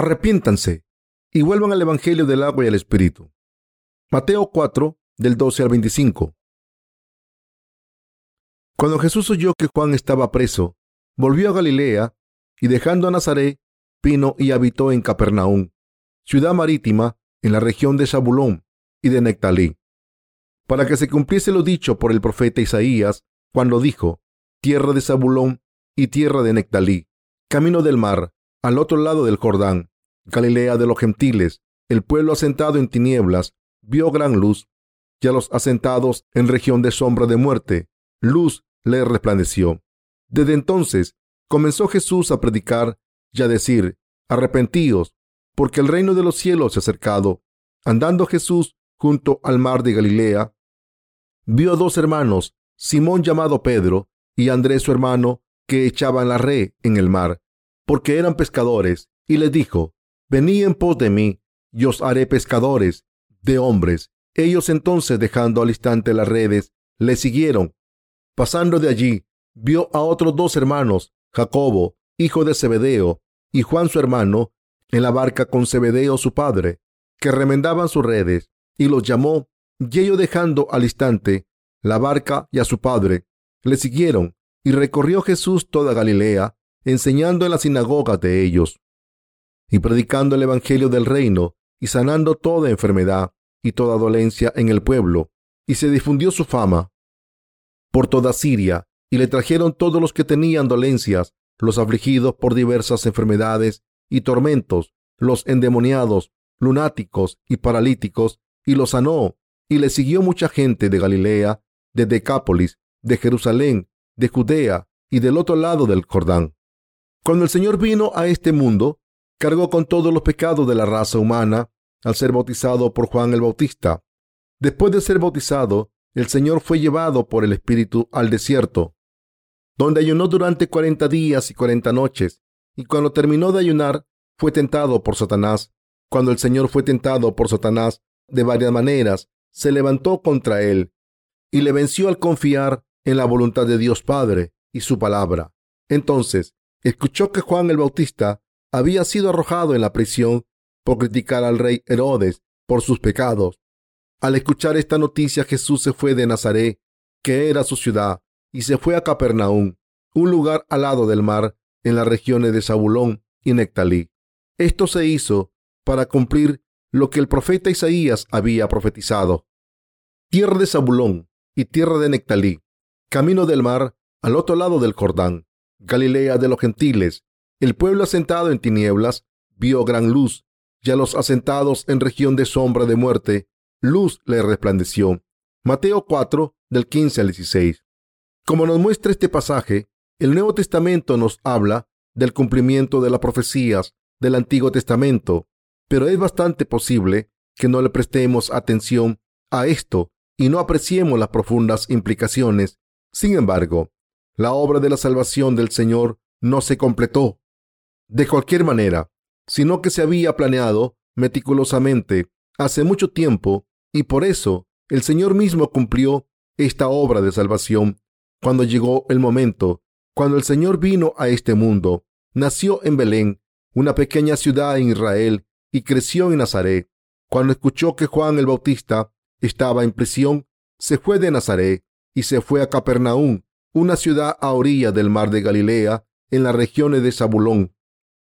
arrepiéntanse y vuelvan al Evangelio del agua y el Espíritu. Mateo 4, del 12 al 25. Cuando Jesús oyó que Juan estaba preso, volvió a Galilea y dejando a Nazaret, vino y habitó en Capernaum, ciudad marítima en la región de Zabulón y de Nectalí, para que se cumpliese lo dicho por el profeta Isaías cuando dijo, tierra de Zabulón y tierra de Nectalí, camino del mar, al otro lado del Jordán, Galilea de los gentiles, el pueblo asentado en tinieblas, vio gran luz, y a los asentados en región de sombra de muerte, luz le resplandeció. Desde entonces comenzó Jesús a predicar y a decir, arrepentíos, porque el reino de los cielos se ha acercado. Andando Jesús junto al mar de Galilea, vio a dos hermanos, Simón llamado Pedro y Andrés su hermano, que echaban la red en el mar, porque eran pescadores, y les dijo, Venid en pos de mí, y os haré pescadores de hombres. Ellos entonces, dejando al instante las redes, le siguieron. Pasando de allí, vio a otros dos hermanos, Jacobo, hijo de Zebedeo, y Juan su hermano, en la barca con Zebedeo su padre, que remendaban sus redes, y los llamó, y ellos dejando al instante la barca y a su padre, le siguieron, y recorrió Jesús toda Galilea, enseñando en las sinagogas de ellos, y predicando el Evangelio del reino, y sanando toda enfermedad y toda dolencia en el pueblo, y se difundió su fama por toda Siria, y le trajeron todos los que tenían dolencias, los afligidos por diversas enfermedades y tormentos, los endemoniados, lunáticos y paralíticos, y los sanó, y le siguió mucha gente de Galilea, de Decápolis, de Jerusalén, de Judea y del otro lado del Jordán. Cuando el Señor vino a este mundo, cargó con todos los pecados de la raza humana al ser bautizado por Juan el Bautista. Después de ser bautizado, el Señor fue llevado por el Espíritu al desierto, donde ayunó durante cuarenta días y cuarenta noches, y cuando terminó de ayunar, fue tentado por Satanás. Cuando el Señor fue tentado por Satanás de varias maneras, se levantó contra él y le venció al confiar en la voluntad de Dios Padre y su palabra. Entonces, escuchó que Juan el Bautista había sido arrojado en la prisión por criticar al rey Herodes por sus pecados. Al escuchar esta noticia, Jesús se fue de Nazaret, que era su ciudad, y se fue a Capernaum, un lugar al lado del mar, en las regiones de Zabulón y Nectalí. Esto se hizo para cumplir lo que el profeta Isaías había profetizado. Tierra de Zabulón y tierra de Nectalí, camino del mar al otro lado del Jordán, Galilea de los gentiles. El pueblo asentado en tinieblas vio gran luz, y a los asentados en región de sombra de muerte, luz le resplandeció. Mateo 4, del 15 al 16. Como nos muestra este pasaje, el Nuevo Testamento nos habla del cumplimiento de las profecías del Antiguo Testamento, pero es bastante posible que no le prestemos atención a esto y no apreciemos las profundas implicaciones. Sin embargo, la obra de la salvación del Señor no se completó de cualquier manera, sino que se había planeado meticulosamente hace mucho tiempo y por eso el Señor mismo cumplió esta obra de salvación cuando llegó el momento, cuando el Señor vino a este mundo, nació en Belén, una pequeña ciudad en Israel, y creció en Nazaret. Cuando escuchó que Juan el Bautista estaba en prisión, se fue de Nazaret y se fue a Capernaum, una ciudad a orilla del mar de Galilea, en las regiones de Zabulón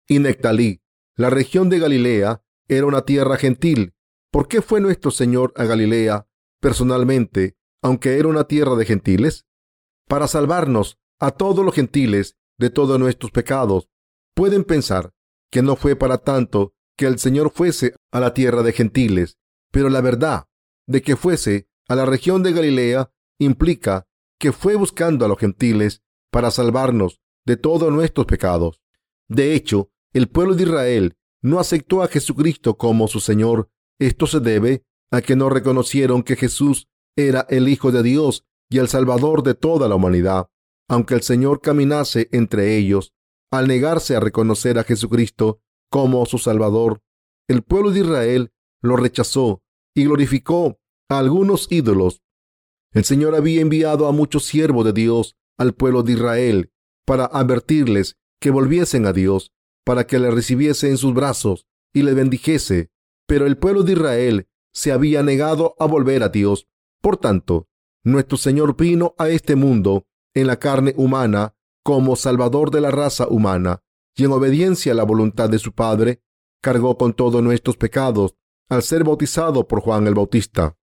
y Nectalí. La región de Galilea era una tierra gentil. ¿Por qué fue nuestro Señor a Galilea personalmente, aunque era una tierra de gentiles? Para salvarnos a todos los gentiles de todos nuestros pecados. Pueden pensar que no fue para tanto que el Señor fuese a la tierra de gentiles, pero la verdad de que fuese a la región de Galilea implica que fue buscando a los gentiles para salvarnos de todos nuestros pecados. De hecho, el pueblo de Israel no aceptó a Jesucristo como su Señor. Esto se debe a que no reconocieron que Jesús era el Hijo de Dios y el Salvador de toda la humanidad. Aunque el Señor caminase entre ellos, al negarse a reconocer a Jesucristo como su Salvador, el pueblo de Israel lo rechazó y glorificó a algunos ídolos. El Señor había enviado a muchos siervos de Dios al pueblo de Israel para advertirles que volviesen a Dios, para que le recibiese en sus brazos y le bendijese, pero el pueblo de Israel se había negado a volver a Dios. Por tanto, nuestro Señor vino a este mundo en la carne humana como Salvador de la raza humana, y en obediencia a la voluntad de su Padre, cargó con todos nuestros pecados al ser bautizado por Juan el Bautista.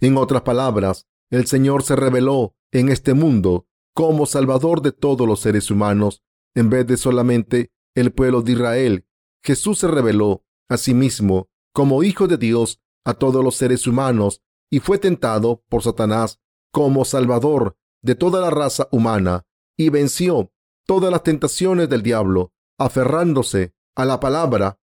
En otras palabras, el Señor se reveló en este mundo como Salvador de todos los seres humanos, en vez de solamente el pueblo de Israel. Jesús se reveló a sí mismo como Hijo de Dios a todos los seres humanos y fue tentado por Satanás como Salvador de toda la raza humana y venció todas las tentaciones del diablo, aferrándose a la palabra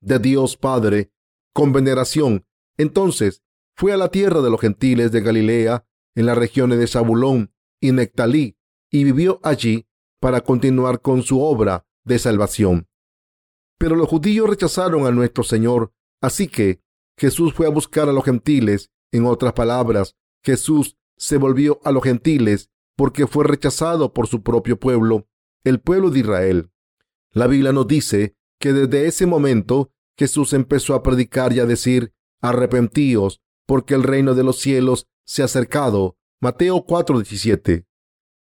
de Dios Padre con veneración. Entonces fue a la tierra de los gentiles de Galilea, en las regiones de Zabulón y Nectalí, y vivió allí para continuar con su obra de salvación. Pero los judíos rechazaron a nuestro Señor, así que Jesús fue a buscar a los gentiles. En otras palabras, Jesús se volvió a los gentiles porque fue rechazado por su propio pueblo, el pueblo de Israel. La Biblia nos dice que desde ese momento Jesús empezó a predicar y a decir, arrepentíos, porque el reino de los cielos se ha acercado. Mateo 4:17.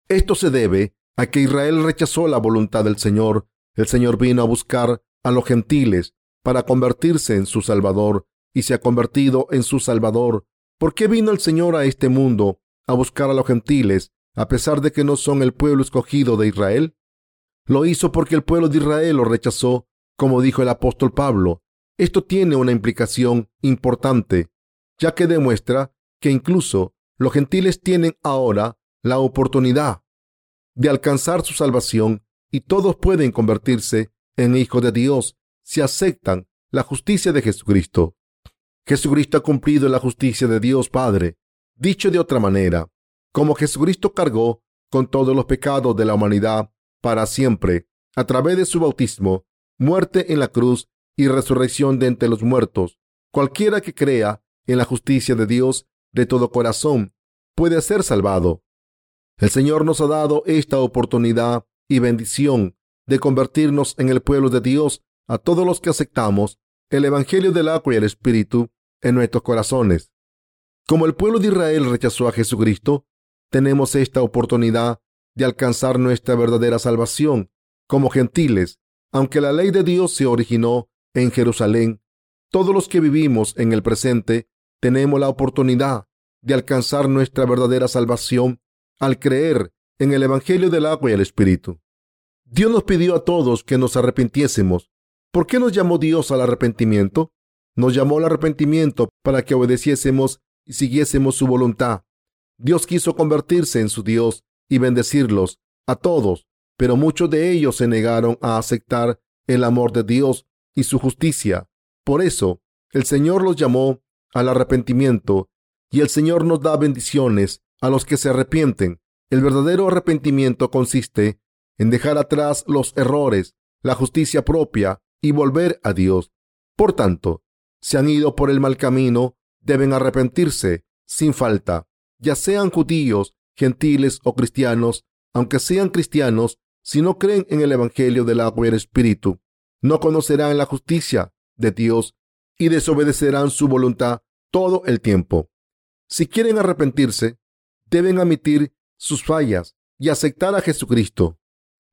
Esto se debe a que Israel rechazó la voluntad del Señor. El Señor vino a buscar a los gentiles para convertirse en su Salvador y se ha convertido en su Salvador. ¿Por qué vino el Señor a este mundo a buscar a los gentiles a pesar de que no son el pueblo escogido de Israel? Lo hizo porque el pueblo de Israel lo rechazó, como dijo el apóstol Pablo. Esto tiene una implicación importante, ya que demuestra que incluso los gentiles tienen ahora la oportunidad de alcanzar su salvación y todos pueden convertirse en hijos de Dios si aceptan la justicia de Jesucristo. Jesucristo ha cumplido la justicia de Dios Padre. Dicho de otra manera, como Jesucristo cargó con todos los pecados de la humanidad para siempre, a través de su bautismo, muerte en la cruz y resurrección de entre los muertos. Cualquiera que crea en la justicia de Dios de todo corazón puede ser salvado. El Señor nos ha dado esta oportunidad y bendición de convertirnos en el pueblo de Dios a todos los que aceptamos el Evangelio del agua y el Espíritu en nuestros corazones. Como el pueblo de Israel rechazó a Jesucristo, tenemos esta oportunidad de alcanzar nuestra verdadera salvación como gentiles. Aunque la ley de Dios se originó en Jerusalén, todos los que vivimos en el presente tenemos la oportunidad de alcanzar nuestra verdadera salvación al creer en el Evangelio del agua y el Espíritu. Dios nos pidió a todos que nos arrepintiésemos. ¿Por qué nos llamó Dios al arrepentimiento? Nos llamó al arrepentimiento para que obedeciésemos y siguiésemos su voluntad. Dios quiso convertirse en su Dios y bendecirlos a todos, pero muchos de ellos se negaron a aceptar el amor de Dios y su justicia. Por eso, el Señor los llamó al arrepentimiento y el Señor nos da bendiciones a los que se arrepienten. El verdadero arrepentimiento consiste en dejar atrás los errores, la justicia propia y volver a Dios. Por tanto, si han ido por el mal camino, deben arrepentirse sin falta ya sean judíos, gentiles o cristianos, aunque sean cristianos, si no creen en el Evangelio del agua y el Espíritu, no conocerán la justicia de Dios y desobedecerán su voluntad todo el tiempo. Si quieren arrepentirse, deben admitir sus fallas y aceptar a Jesucristo,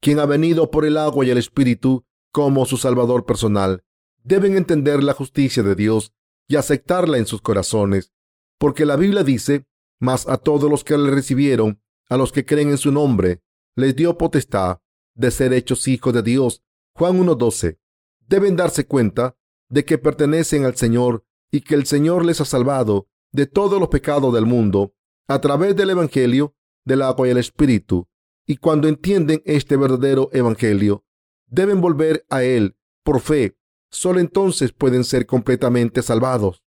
quien ha venido por el agua y el Espíritu como su Salvador personal. Deben entender la justicia de Dios y aceptarla en sus corazones, porque la Biblia dice mas a todos los que le recibieron, a los que creen en su nombre, les dio potestad de ser hechos hijos de Dios. Juan 1.12. Deben darse cuenta de que pertenecen al Señor y que el Señor les ha salvado de todos los pecados del mundo a través del Evangelio del agua y el Espíritu. Y cuando entienden este verdadero Evangelio, deben volver a Él por fe. Solo entonces pueden ser completamente salvados.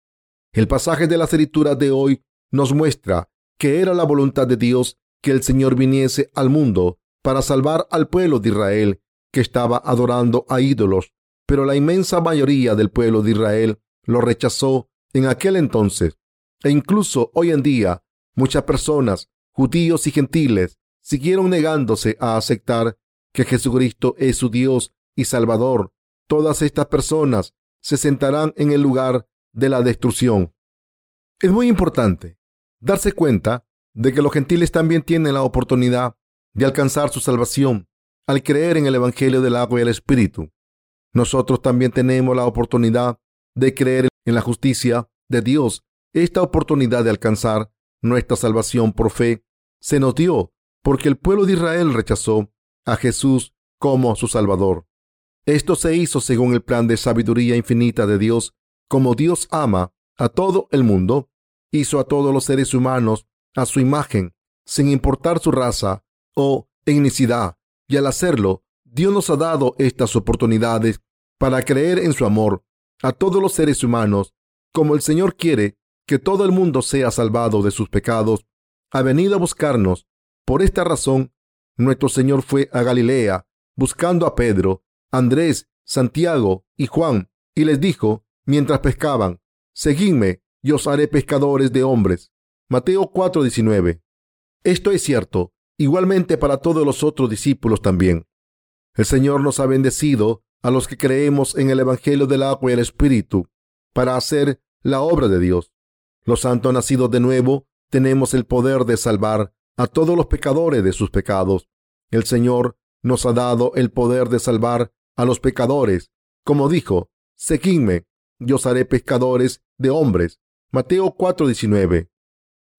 El pasaje de la escritura de hoy nos muestra que era la voluntad de Dios que el Señor viniese al mundo para salvar al pueblo de Israel que estaba adorando a ídolos, pero la inmensa mayoría del pueblo de Israel lo rechazó en aquel entonces. E incluso hoy en día, muchas personas, judíos y gentiles, siguieron negándose a aceptar que Jesucristo es su Dios y Salvador, todas estas personas se sentarán en el lugar de la destrucción. Es muy importante darse cuenta de que los gentiles también tienen la oportunidad de alcanzar su salvación al creer en el Evangelio del agua y el Espíritu. Nosotros también tenemos la oportunidad de creer en la justicia de Dios. Esta oportunidad de alcanzar nuestra salvación por fe se nos dio porque el pueblo de Israel rechazó a Jesús como su Salvador. Esto se hizo según el plan de sabiduría infinita de Dios. Como Dios ama a todo el mundo, hizo a todos los seres humanos a su imagen, sin importar su raza o etnicidad. Y al hacerlo, Dios nos ha dado estas oportunidades para creer en su amor a todos los seres humanos, como el Señor quiere que todo el mundo sea salvado de sus pecados, ha venido a buscarnos. Por esta razón, nuestro Señor fue a Galilea, buscando a Pedro, Andrés, Santiago y Juan, y les dijo, mientras pescaban, Seguidme, y os haré pescadores de hombres. Mateo 4:19. Esto es cierto, igualmente para todos los otros discípulos también. El Señor nos ha bendecido a los que creemos en el Evangelio del agua y el Espíritu para hacer la obra de Dios. Los santos nacidos de nuevo tenemos el poder de salvar a todos los pecadores de sus pecados. El Señor nos ha dado el poder de salvar a los pecadores. Como dijo, seguidme, yo haré pescadores de hombres. Mateo 4:19.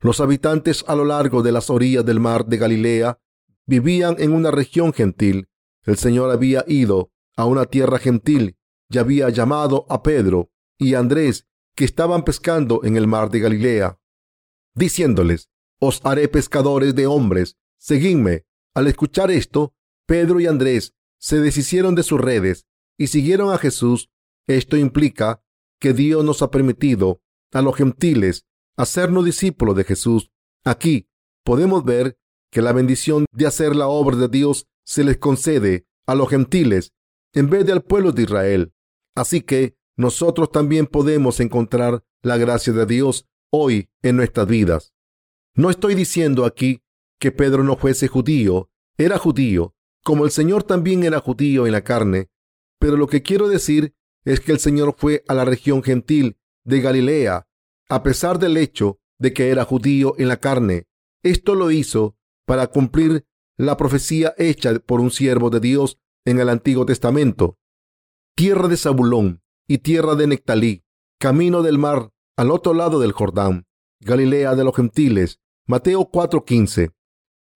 Los habitantes a lo largo de las orillas del mar de Galilea vivían en una región gentil. El Señor había ido a una tierra gentil y había llamado a Pedro y Andrés, que estaban pescando en el mar de Galilea, diciéndoles, os haré pescadores de hombres, seguidme. Al escuchar esto, Pedro y Andrés se deshicieron de sus redes y siguieron a Jesús. Esto implica que Dios nos ha permitido a los gentiles hacernos discípulos de Jesús. Aquí podemos ver que la bendición de hacer la obra de Dios se les concede a los gentiles en vez de al pueblo de Israel. Así que nosotros también podemos encontrar la gracia de Dios hoy en nuestras vidas. No estoy diciendo aquí que Pedro no fuese judío, era judío, como el Señor también era judío en la carne, pero lo que quiero decir es que el Señor fue a la región gentil de Galilea, a pesar del hecho de que era judío en la carne. Esto lo hizo para cumplir la profecía hecha por un siervo de Dios en el Antiguo Testamento. Tierra de Zabulón y tierra de Nectalí, camino del mar al otro lado del Jordán, Galilea de los gentiles. Mateo 4:15.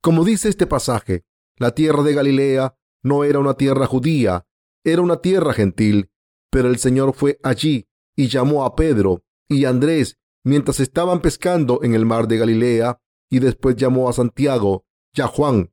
Como dice este pasaje, la tierra de Galilea no era una tierra judía, era una tierra gentil, pero el Señor fue allí y llamó a Pedro y Andrés mientras estaban pescando en el mar de Galilea y después llamó a Santiago y a Juan.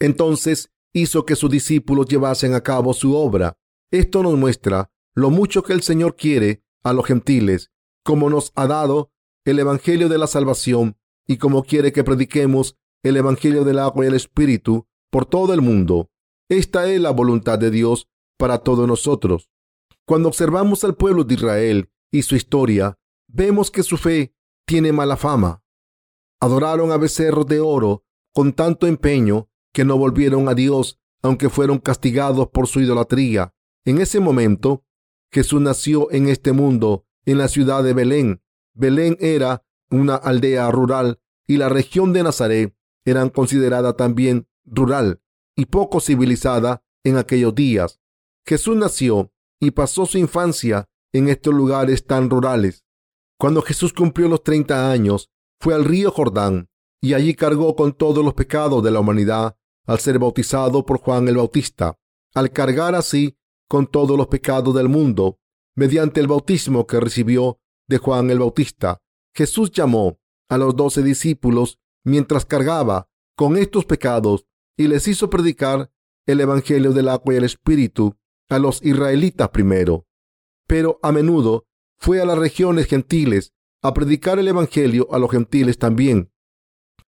Entonces hizo que sus discípulos llevasen a cabo su obra. Esto nos muestra lo mucho que el Señor quiere a los gentiles, como nos ha dado el Evangelio de la salvación y como quiere que prediquemos el Evangelio del agua y el Espíritu por todo el mundo. Esta es la voluntad de Dios para todos nosotros. Cuando observamos al pueblo de Israel y su historia, vemos que su fe tiene mala fama. Adoraron a becerros de oro con tanto empeño que no volvieron a Dios, aunque fueron castigados por su idolatría. En ese momento, Jesús nació en este mundo, en la ciudad de Belén. Belén era una aldea rural y la región de Nazaret era considerada también rural y poco civilizada en aquellos días. Jesús nació y pasó su infancia en estos lugares tan rurales. Cuando Jesús cumplió los 30 años, fue al río Jordán y allí cargó con todos los pecados de la humanidad al ser bautizado por Juan el Bautista. Al cargar así con todos los pecados del mundo, mediante el bautismo que recibió de Juan el Bautista, Jesús llamó a los doce discípulos mientras cargaba con estos pecados y les hizo predicar el Evangelio del agua y el Espíritu a los israelitas primero. Pero a menudo fue a las regiones gentiles a predicar el Evangelio a los gentiles también.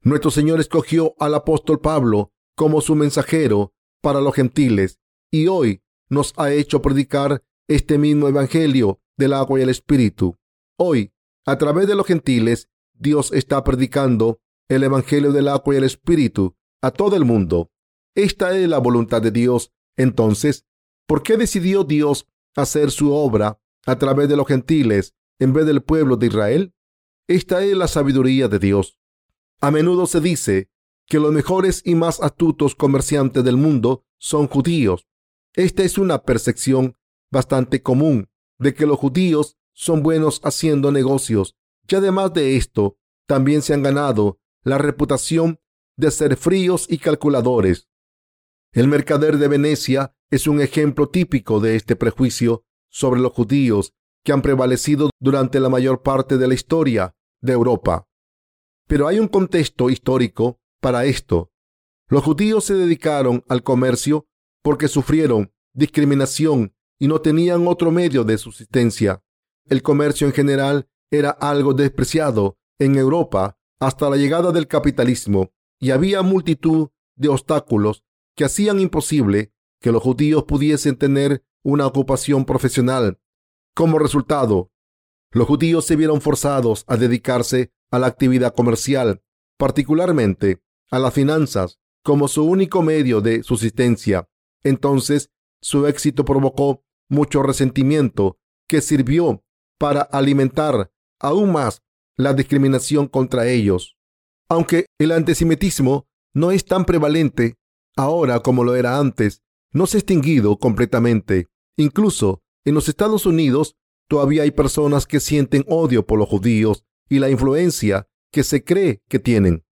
Nuestro Señor escogió al apóstol Pablo como su mensajero para los gentiles y hoy nos ha hecho predicar este mismo Evangelio del agua y el Espíritu. Hoy, a través de los gentiles, Dios está predicando el Evangelio del agua y el Espíritu a todo el mundo. Esta es la voluntad de Dios. Entonces, ¿Por qué decidió Dios hacer su obra a través de los gentiles en vez del pueblo de Israel? Esta es la sabiduría de Dios. A menudo se dice que los mejores y más astutos comerciantes del mundo son judíos. Esta es una percepción bastante común de que los judíos son buenos haciendo negocios y además de esto, también se han ganado la reputación de ser fríos y calculadores. El mercader de Venecia es un ejemplo típico de este prejuicio sobre los judíos que han prevalecido durante la mayor parte de la historia de Europa. Pero hay un contexto histórico para esto. Los judíos se dedicaron al comercio porque sufrieron discriminación y no tenían otro medio de subsistencia. El comercio en general era algo despreciado en Europa hasta la llegada del capitalismo y había multitud de obstáculos que hacían imposible que los judíos pudiesen tener una ocupación profesional. Como resultado, los judíos se vieron forzados a dedicarse a la actividad comercial, particularmente a las finanzas, como su único medio de subsistencia. Entonces, su éxito provocó mucho resentimiento que sirvió para alimentar aún más la discriminación contra ellos. Aunque el antisemitismo no es tan prevalente ahora como lo era antes, no se ha extinguido completamente. Incluso en los Estados Unidos todavía hay personas que sienten odio por los judíos y la influencia que se cree que tienen.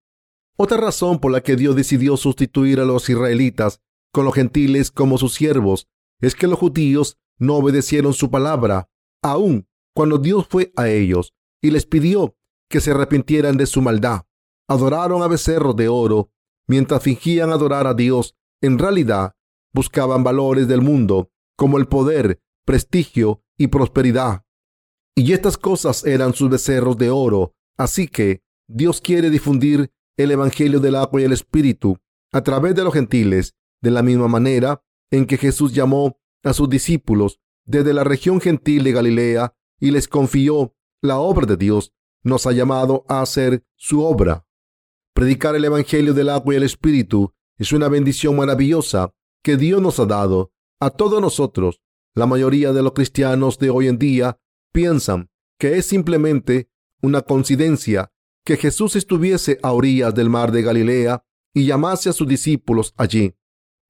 Otra razón por la que Dios decidió sustituir a los israelitas con los gentiles como sus siervos es que los judíos no obedecieron su palabra, aun cuando Dios fue a ellos y les pidió que se arrepintieran de su maldad. Adoraron a becerros de oro mientras fingían adorar a Dios. En realidad, buscaban valores del mundo como el poder, prestigio y prosperidad. Y estas cosas eran sus becerros de oro. Así que Dios quiere difundir el Evangelio del agua y el Espíritu a través de los gentiles, de la misma manera en que Jesús llamó a sus discípulos desde la región gentil de Galilea y les confió la obra de Dios, nos ha llamado a hacer su obra. Predicar el Evangelio del agua y el Espíritu es una bendición maravillosa que Dios nos ha dado a todos nosotros. La mayoría de los cristianos de hoy en día piensan que es simplemente una coincidencia que Jesús estuviese a orillas del mar de Galilea y llamase a sus discípulos allí.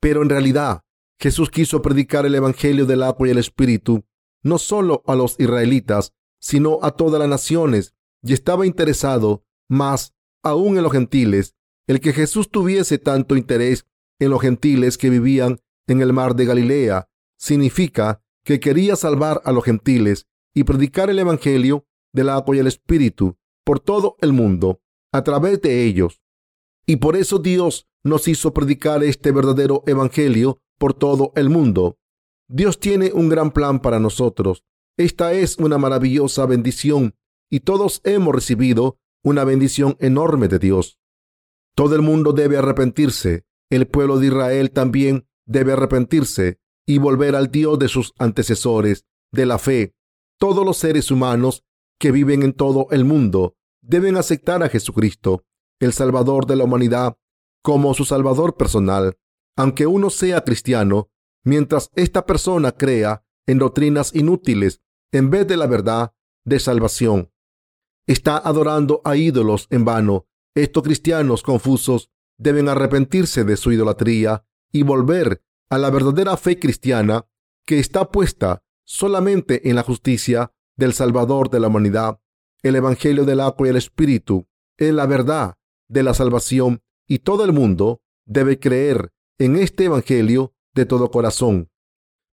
Pero en realidad, Jesús quiso predicar el Evangelio del agua y el Espíritu no solo a los israelitas, sino a todas las naciones, y estaba interesado más aún en los gentiles. El que Jesús tuviese tanto interés en los gentiles que vivían en el mar de Galilea significa que quería salvar a los gentiles y predicar el Evangelio del agua y el Espíritu por todo el mundo a través de ellos. Y por eso Dios nos hizo predicar este verdadero Evangelio por todo el mundo. Dios tiene un gran plan para nosotros. Esta es una maravillosa bendición y todos hemos recibido una bendición enorme de Dios. Todo el mundo debe arrepentirse. El pueblo de Israel también debe arrepentirse y volver al Dios de sus antecesores de la fe. Todos los seres humanos que viven en todo el mundo deben aceptar a Jesucristo, el Salvador de la humanidad, como su Salvador personal. Aunque uno sea cristiano, mientras esta persona crea en doctrinas inútiles en vez de la verdad de salvación. Está adorando a ídolos en vano. Estos cristianos confusos deben arrepentirse de su idolatría y volver a la verdadera fe cristiana que está puesta solamente en la justicia del Salvador de la humanidad. El Evangelio del agua y el Espíritu es la verdad de la salvación y todo el mundo debe creer en este Evangelio de todo corazón.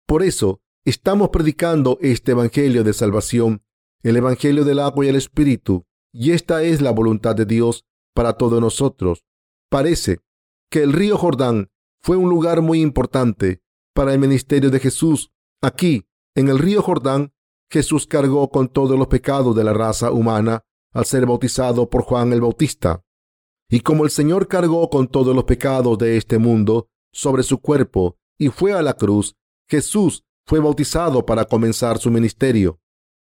Por eso estamos predicando este Evangelio de salvación, el Evangelio del agua y el Espíritu, y esta es la voluntad de Dios para todos nosotros. Parece que el río Jordán fue un lugar muy importante para el ministerio de Jesús. Aquí, en el río Jordán, Jesús cargó con todos los pecados de la raza humana al ser bautizado por Juan el Bautista. Y como el Señor cargó con todos los pecados de este mundo sobre su cuerpo y fue a la cruz, Jesús fue bautizado para comenzar su ministerio.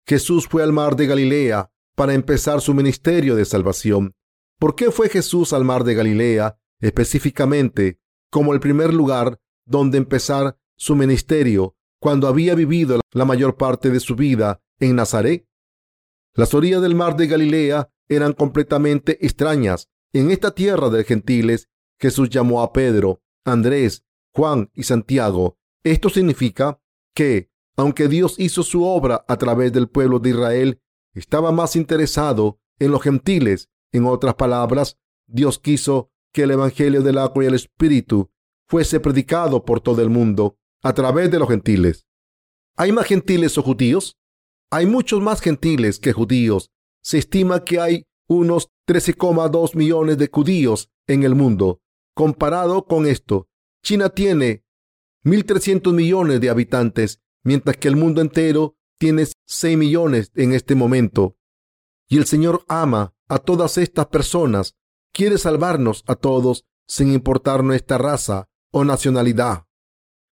Jesús fue al mar de Galilea para empezar su ministerio de salvación. ¿Por qué fue Jesús al mar de Galilea específicamente como el primer lugar donde empezar su ministerio cuando había vivido la mayor parte de su vida en Nazaret? Las orillas del mar de Galilea eran completamente extrañas. En esta tierra de gentiles, Jesús llamó a Pedro, Andrés, Juan y Santiago. Esto significa que, aunque Dios hizo su obra a través del pueblo de Israel, estaba más interesado en los gentiles. En otras palabras, Dios quiso que el Evangelio del agua y el Espíritu fuese predicado por todo el mundo a través de los gentiles. ¿Hay más gentiles o judíos? Hay muchos más gentiles que judíos. Se estima que hay unos 13,2 millones de judíos en el mundo. Comparado con esto, China tiene 1.300 millones de habitantes, mientras que el mundo entero tiene 6 millones en este momento. Y el Señor ama a todas estas personas, quiere salvarnos a todos sin importar nuestra raza o nacionalidad.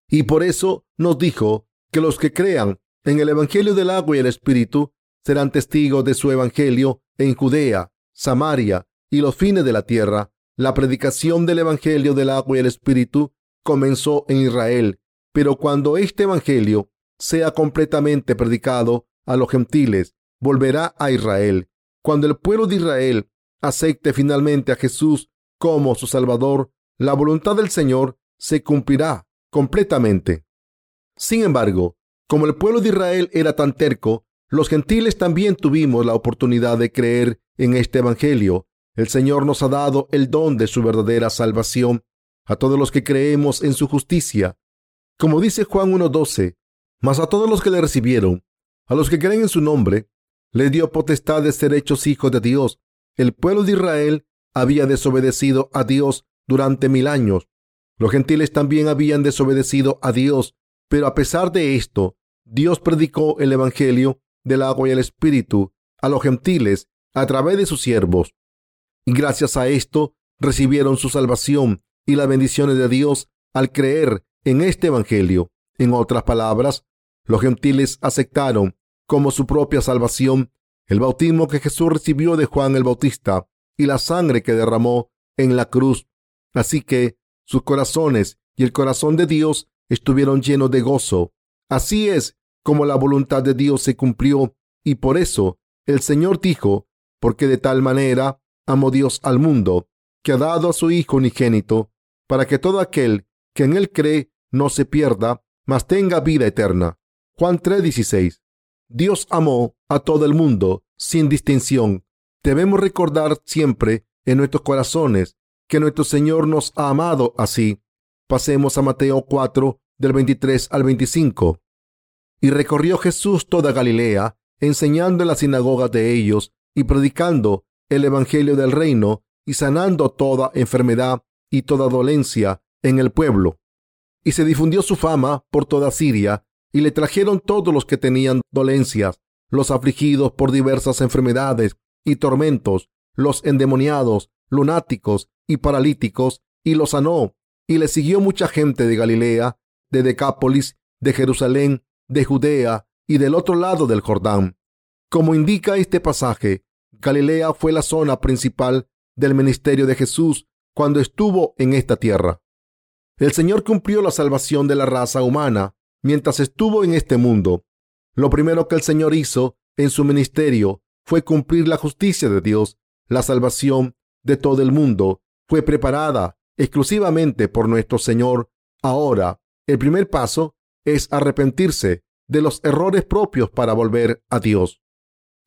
Y por eso nos dijo que los que crean en el Evangelio del agua y el Espíritu serán testigos de su Evangelio en Judea, Samaria y los fines de la tierra. La predicación del Evangelio del agua y el Espíritu comenzó en Israel, pero cuando este Evangelio sea completamente predicado a los gentiles, volverá a Israel. Cuando el pueblo de Israel acepte finalmente a Jesús como su Salvador, la voluntad del Señor se cumplirá completamente. Sin embargo, como el pueblo de Israel era tan terco, los gentiles también tuvimos la oportunidad de creer en este Evangelio. El Señor nos ha dado el don de su verdadera salvación a todos los que creemos en su justicia. Como dice Juan 1.12, mas a todos los que le recibieron, a los que creen en su nombre, les dio potestad de ser hechos hijos de Dios. El pueblo de Israel había desobedecido a Dios durante mil años. Los gentiles también habían desobedecido a Dios, pero a pesar de esto, Dios predicó el Evangelio del agua y el Espíritu a los gentiles a través de sus siervos. Y gracias a esto recibieron su salvación y las bendiciones de Dios al creer en este Evangelio. En otras palabras, los gentiles aceptaron como su propia salvación el bautismo que Jesús recibió de Juan el Bautista y la sangre que derramó en la cruz. Así que sus corazones y el corazón de Dios estuvieron llenos de gozo. Así es como la voluntad de Dios se cumplió y por eso el Señor dijo, porque de tal manera amó Dios al mundo, que ha dado a su Hijo unigénito, para que todo aquel que en él cree no se pierda, mas tenga vida eterna. Juan 3:16. Dios amó a todo el mundo sin distinción. Debemos recordar siempre en nuestros corazones que nuestro Señor nos ha amado así. Pasemos a Mateo 4 del 23 al 25. Y recorrió Jesús toda Galilea, enseñando en las sinagogas de ellos y predicando el Evangelio del reino y sanando toda enfermedad y toda dolencia en el pueblo. Y se difundió su fama por toda Siria y le trajeron todos los que tenían dolencias, los afligidos por diversas enfermedades y tormentos, los endemoniados, lunáticos y paralíticos, y los sanó. Y le siguió mucha gente de Galilea, de Decápolis, de Jerusalén, de Judea y del otro lado del Jordán. Como indica este pasaje, Galilea fue la zona principal del ministerio de Jesús cuando estuvo en esta tierra. El Señor cumplió la salvación de la raza humana mientras estuvo en este mundo. Lo primero que el Señor hizo en su ministerio fue cumplir la justicia de Dios. La salvación de todo el mundo fue preparada exclusivamente por nuestro Señor. Ahora, el primer paso es arrepentirse de los errores propios para volver a Dios.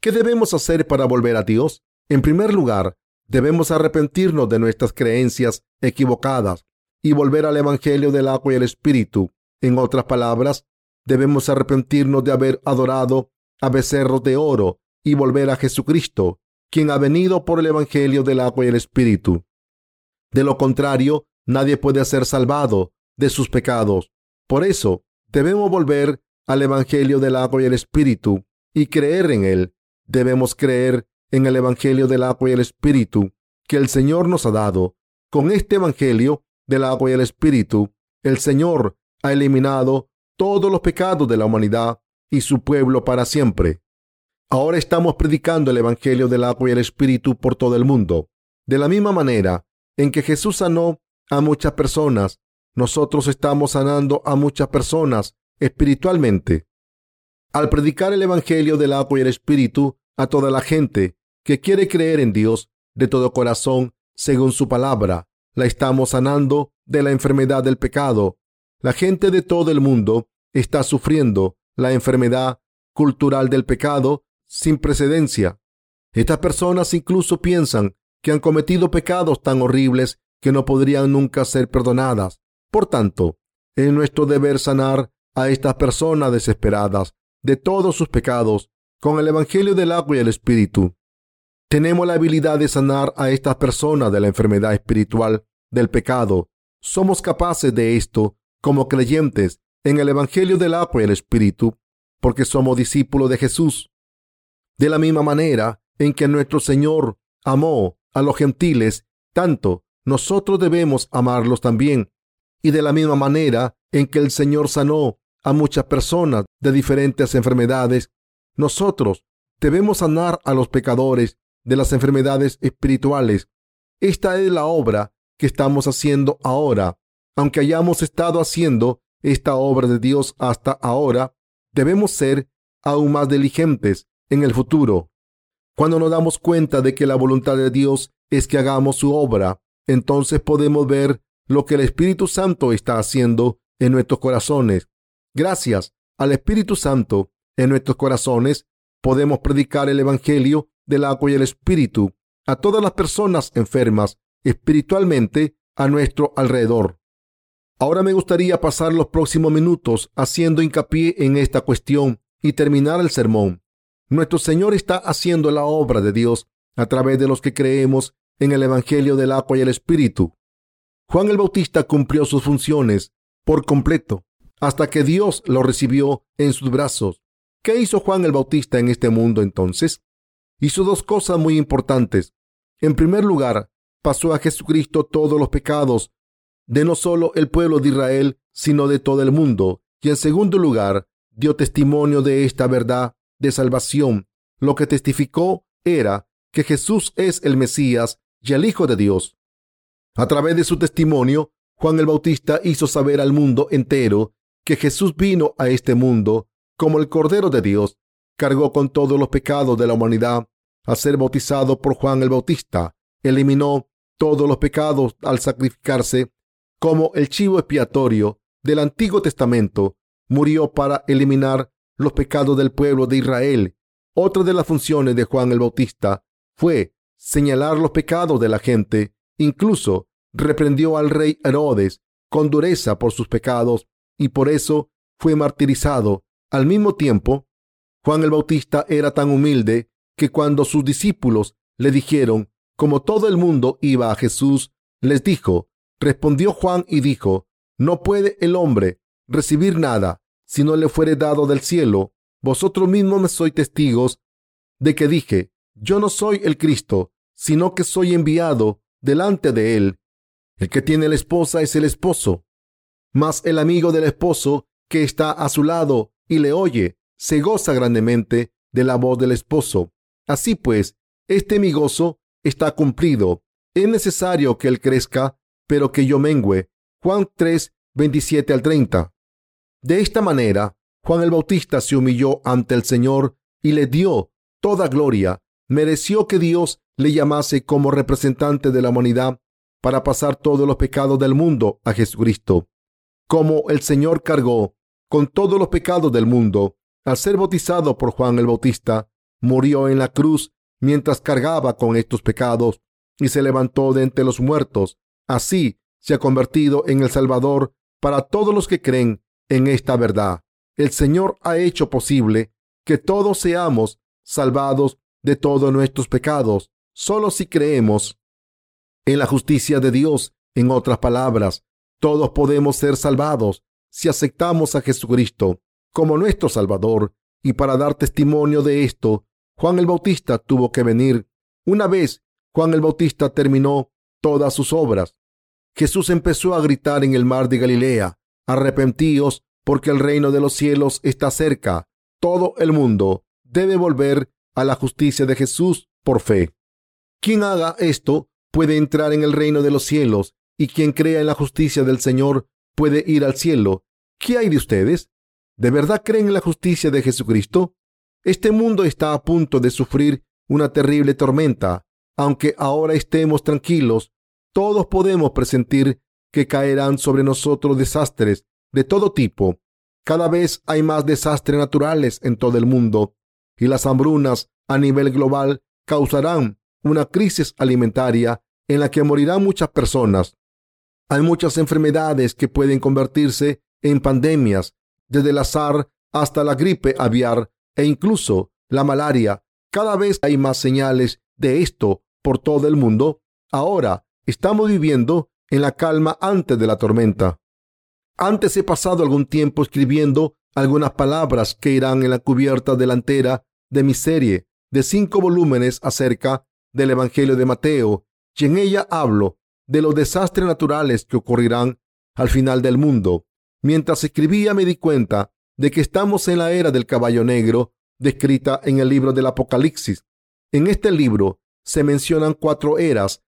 ¿Qué debemos hacer para volver a Dios? En primer lugar, debemos arrepentirnos de nuestras creencias equivocadas y volver al Evangelio del agua y el Espíritu. En otras palabras, debemos arrepentirnos de haber adorado a becerros de oro y volver a Jesucristo, quien ha venido por el Evangelio del agua y el Espíritu. De lo contrario, nadie puede ser salvado de sus pecados. Por eso, debemos volver al Evangelio del agua y el Espíritu y creer en él. Debemos creer en el Evangelio del agua y el Espíritu que el Señor nos ha dado. Con este Evangelio del agua y el Espíritu, el Señor ha eliminado todos los pecados de la humanidad y su pueblo para siempre. Ahora estamos predicando el Evangelio del agua y el Espíritu por todo el mundo. De la misma manera en que Jesús sanó a muchas personas nosotros estamos sanando a muchas personas espiritualmente. Al predicar el Evangelio del agua y el Espíritu a toda la gente que quiere creer en Dios de todo corazón, según su palabra, la estamos sanando de la enfermedad del pecado. La gente de todo el mundo está sufriendo la enfermedad cultural del pecado sin precedencia. Estas personas incluso piensan que han cometido pecados tan horribles que no podrían nunca ser perdonadas. Por tanto, es nuestro deber sanar a estas personas desesperadas de todos sus pecados con el Evangelio del agua y el Espíritu. Tenemos la habilidad de sanar a estas personas de la enfermedad espiritual del pecado. Somos capaces de esto como creyentes en el Evangelio del agua y el Espíritu, porque somos discípulos de Jesús. De la misma manera en que nuestro Señor amó a los gentiles, tanto nosotros debemos amarlos también. Y de la misma manera en que el Señor sanó a muchas personas de diferentes enfermedades, nosotros debemos sanar a los pecadores de las enfermedades espirituales. Esta es la obra que estamos haciendo ahora. Aunque hayamos estado haciendo esta obra de Dios hasta ahora, debemos ser aún más diligentes en el futuro. Cuando nos damos cuenta de que la voluntad de Dios es que hagamos su obra, entonces podemos ver lo que el Espíritu Santo está haciendo en nuestros corazones. Gracias al Espíritu Santo en nuestros corazones, podemos predicar el Evangelio del agua y el Espíritu a todas las personas enfermas espiritualmente a nuestro alrededor. Ahora me gustaría pasar los próximos minutos haciendo hincapié en esta cuestión y terminar el sermón. Nuestro Señor está haciendo la obra de Dios a través de los que creemos en el Evangelio del agua y el Espíritu. Juan el Bautista cumplió sus funciones por completo hasta que Dios lo recibió en sus brazos. ¿Qué hizo Juan el Bautista en este mundo entonces? Hizo dos cosas muy importantes. En primer lugar, pasó a Jesucristo todos los pecados de no solo el pueblo de Israel, sino de todo el mundo. Y en segundo lugar, dio testimonio de esta verdad de salvación. Lo que testificó era que Jesús es el Mesías y el Hijo de Dios. A través de su testimonio, Juan el Bautista hizo saber al mundo entero que Jesús vino a este mundo como el Cordero de Dios, cargó con todos los pecados de la humanidad. Al ser bautizado por Juan el Bautista, eliminó todos los pecados al sacrificarse como el chivo expiatorio del Antiguo Testamento. Murió para eliminar los pecados del pueblo de Israel. Otra de las funciones de Juan el Bautista fue señalar los pecados de la gente. Incluso reprendió al rey Herodes con dureza por sus pecados y por eso fue martirizado. Al mismo tiempo, Juan el Bautista era tan humilde que cuando sus discípulos le dijeron, como todo el mundo iba a Jesús, les dijo, respondió Juan y dijo, no puede el hombre recibir nada si no le fuere dado del cielo. Vosotros mismos me sois testigos de que dije, yo no soy el Cristo, sino que soy enviado delante de él. El que tiene la esposa es el esposo. Mas el amigo del esposo que está a su lado y le oye, se goza grandemente de la voz del esposo. Así pues, este mi gozo está cumplido. Es necesario que él crezca, pero que yo mengüe. Juan 3, 27 al 30. De esta manera, Juan el Bautista se humilló ante el Señor y le dio toda gloria. Mereció que Dios le llamase como representante de la humanidad para pasar todos los pecados del mundo a Jesucristo como el Señor cargó con todos los pecados del mundo al ser bautizado por Juan el Bautista, murió en la cruz mientras cargaba con estos pecados y se levantó de entre los muertos. Así se ha convertido en el Salvador para todos los que creen en esta verdad. El Señor ha hecho posible que todos seamos salvados de todos nuestros pecados, solo si creemos en la justicia de Dios. En otras palabras, todos podemos ser salvados si aceptamos a Jesucristo como nuestro Salvador. Y para dar testimonio de esto, Juan el Bautista tuvo que venir. Una vez Juan el Bautista terminó todas sus obras, Jesús empezó a gritar en el mar de Galilea, arrepentíos porque el reino de los cielos está cerca. Todo el mundo debe volver a la justicia de Jesús por fe. Quien haga esto puede entrar en el reino de los cielos y quien crea en la justicia del Señor puede ir al cielo. ¿Qué hay de ustedes? ¿De verdad creen en la justicia de Jesucristo? Este mundo está a punto de sufrir una terrible tormenta. Aunque ahora estemos tranquilos, todos podemos presentir que caerán sobre nosotros desastres de todo tipo. Cada vez hay más desastres naturales en todo el mundo y las hambrunas a nivel global causarán una crisis alimentaria en la que morirán muchas personas. Hay muchas enfermedades que pueden convertirse en pandemias, desde el azar hasta la gripe aviar e incluso la malaria. Cada vez hay más señales de esto por todo el mundo. Ahora estamos viviendo en la calma antes de la tormenta. Antes he pasado algún tiempo escribiendo algunas palabras que irán en la cubierta delantera de mi serie de cinco volúmenes acerca del Evangelio de Mateo, y en ella hablo de los desastres naturales que ocurrirán al final del mundo. Mientras escribía me di cuenta de que estamos en la era del caballo negro descrita en el libro del Apocalipsis. En este libro se mencionan cuatro eras,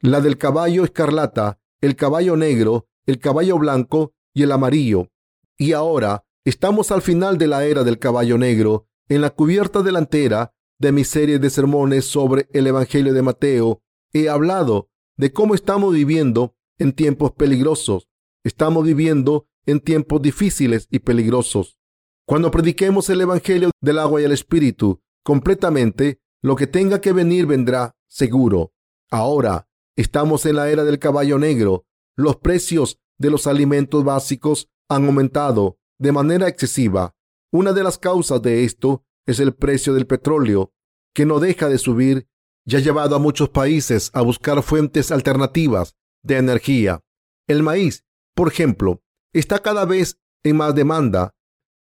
la del caballo escarlata, el caballo negro, el caballo blanco y el amarillo. Y ahora estamos al final de la era del caballo negro. En la cubierta delantera de mi serie de sermones sobre el Evangelio de Mateo, he hablado de cómo estamos viviendo en tiempos peligrosos. Estamos viviendo en tiempos difíciles y peligrosos. Cuando prediquemos el Evangelio del agua y el Espíritu completamente, lo que tenga que venir vendrá seguro. Ahora estamos en la era del caballo negro. Los precios de los alimentos básicos han aumentado de manera excesiva. Una de las causas de esto es el precio del petróleo, que no deja de subir y ha llevado a muchos países a buscar fuentes alternativas de energía. El maíz, por ejemplo, está cada vez en más demanda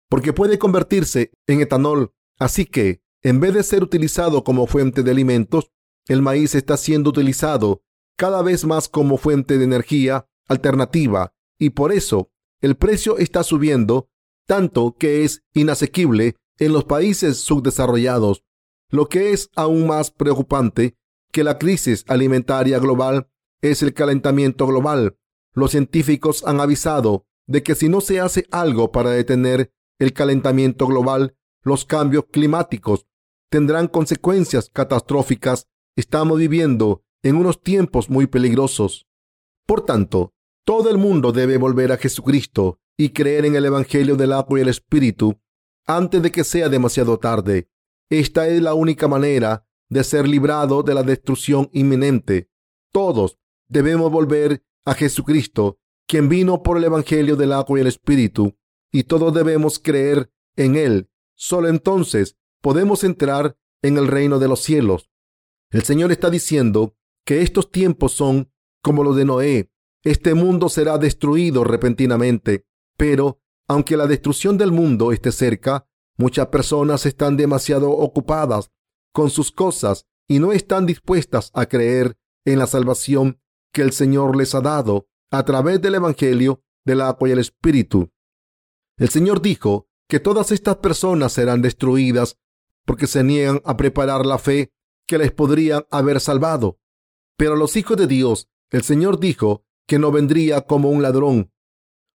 porque puede convertirse en etanol. Así que, en vez de ser utilizado como fuente de alimentos, el maíz está siendo utilizado cada vez más como fuente de energía alternativa y por eso el precio está subiendo tanto que es inasequible en los países subdesarrollados, lo que es aún más preocupante que la crisis alimentaria global es el calentamiento global. Los científicos han avisado de que si no se hace algo para detener el calentamiento global, los cambios climáticos tendrán consecuencias catastróficas. Estamos viviendo en unos tiempos muy peligrosos. Por tanto, todo el mundo debe volver a Jesucristo y creer en el Evangelio del agua y el Espíritu antes de que sea demasiado tarde. Esta es la única manera de ser librado de la destrucción inminente. Todos debemos volver a Jesucristo, quien vino por el Evangelio del agua y el Espíritu, y todos debemos creer en Él. Solo entonces podemos entrar en el reino de los cielos. El Señor está diciendo que estos tiempos son como los de Noé, este mundo será destruido repentinamente, pero aunque la destrucción del mundo esté cerca, muchas personas están demasiado ocupadas con sus cosas y no están dispuestas a creer en la salvación que el Señor les ha dado a través del Evangelio del agua y el Espíritu. El Señor dijo que todas estas personas serán destruidas porque se niegan a preparar la fe que les podría haber salvado. Pero a los hijos de Dios, el Señor dijo que no vendría como un ladrón.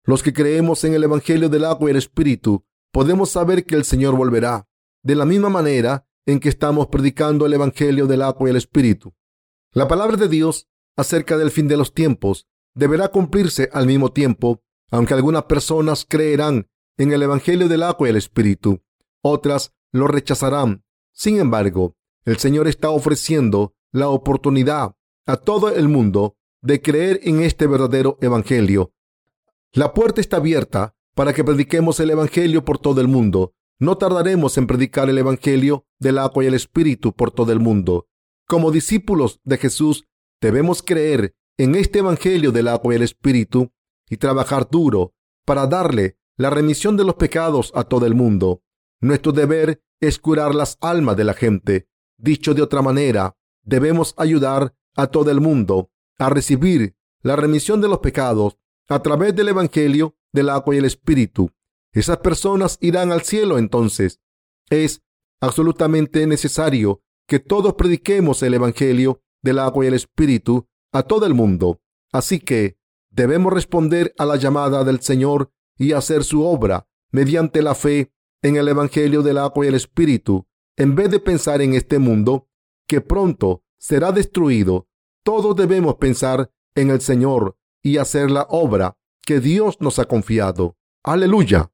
Los que creemos en el Evangelio del agua y el Espíritu podemos saber que el Señor volverá, de la misma manera en que estamos predicando el Evangelio del agua y el Espíritu. La palabra de Dios acerca del fin de los tiempos deberá cumplirse al mismo tiempo, aunque algunas personas creerán en el Evangelio del agua y el Espíritu, otras lo rechazarán. Sin embargo, el Señor está ofreciendo la oportunidad a todo el mundo de creer en este verdadero Evangelio. La puerta está abierta para que prediquemos el Evangelio por todo el mundo. No tardaremos en predicar el Evangelio del agua y el Espíritu por todo el mundo. Como discípulos de Jesús, debemos creer en este Evangelio del agua y el Espíritu y trabajar duro para darle la remisión de los pecados a todo el mundo. Nuestro deber es curar las almas de la gente. Dicho de otra manera, debemos ayudar a todo el mundo a recibir la remisión de los pecados a través del Evangelio del agua y el Espíritu. Esas personas irán al cielo entonces. Es absolutamente necesario que todos prediquemos el Evangelio del agua y el Espíritu a todo el mundo. Así que Debemos responder a la llamada del Señor y hacer su obra mediante la fe en el Evangelio del agua y el Espíritu, en vez de pensar en este mundo que pronto será destruido. Todos debemos pensar en el Señor y hacer la obra que Dios nos ha confiado. Aleluya.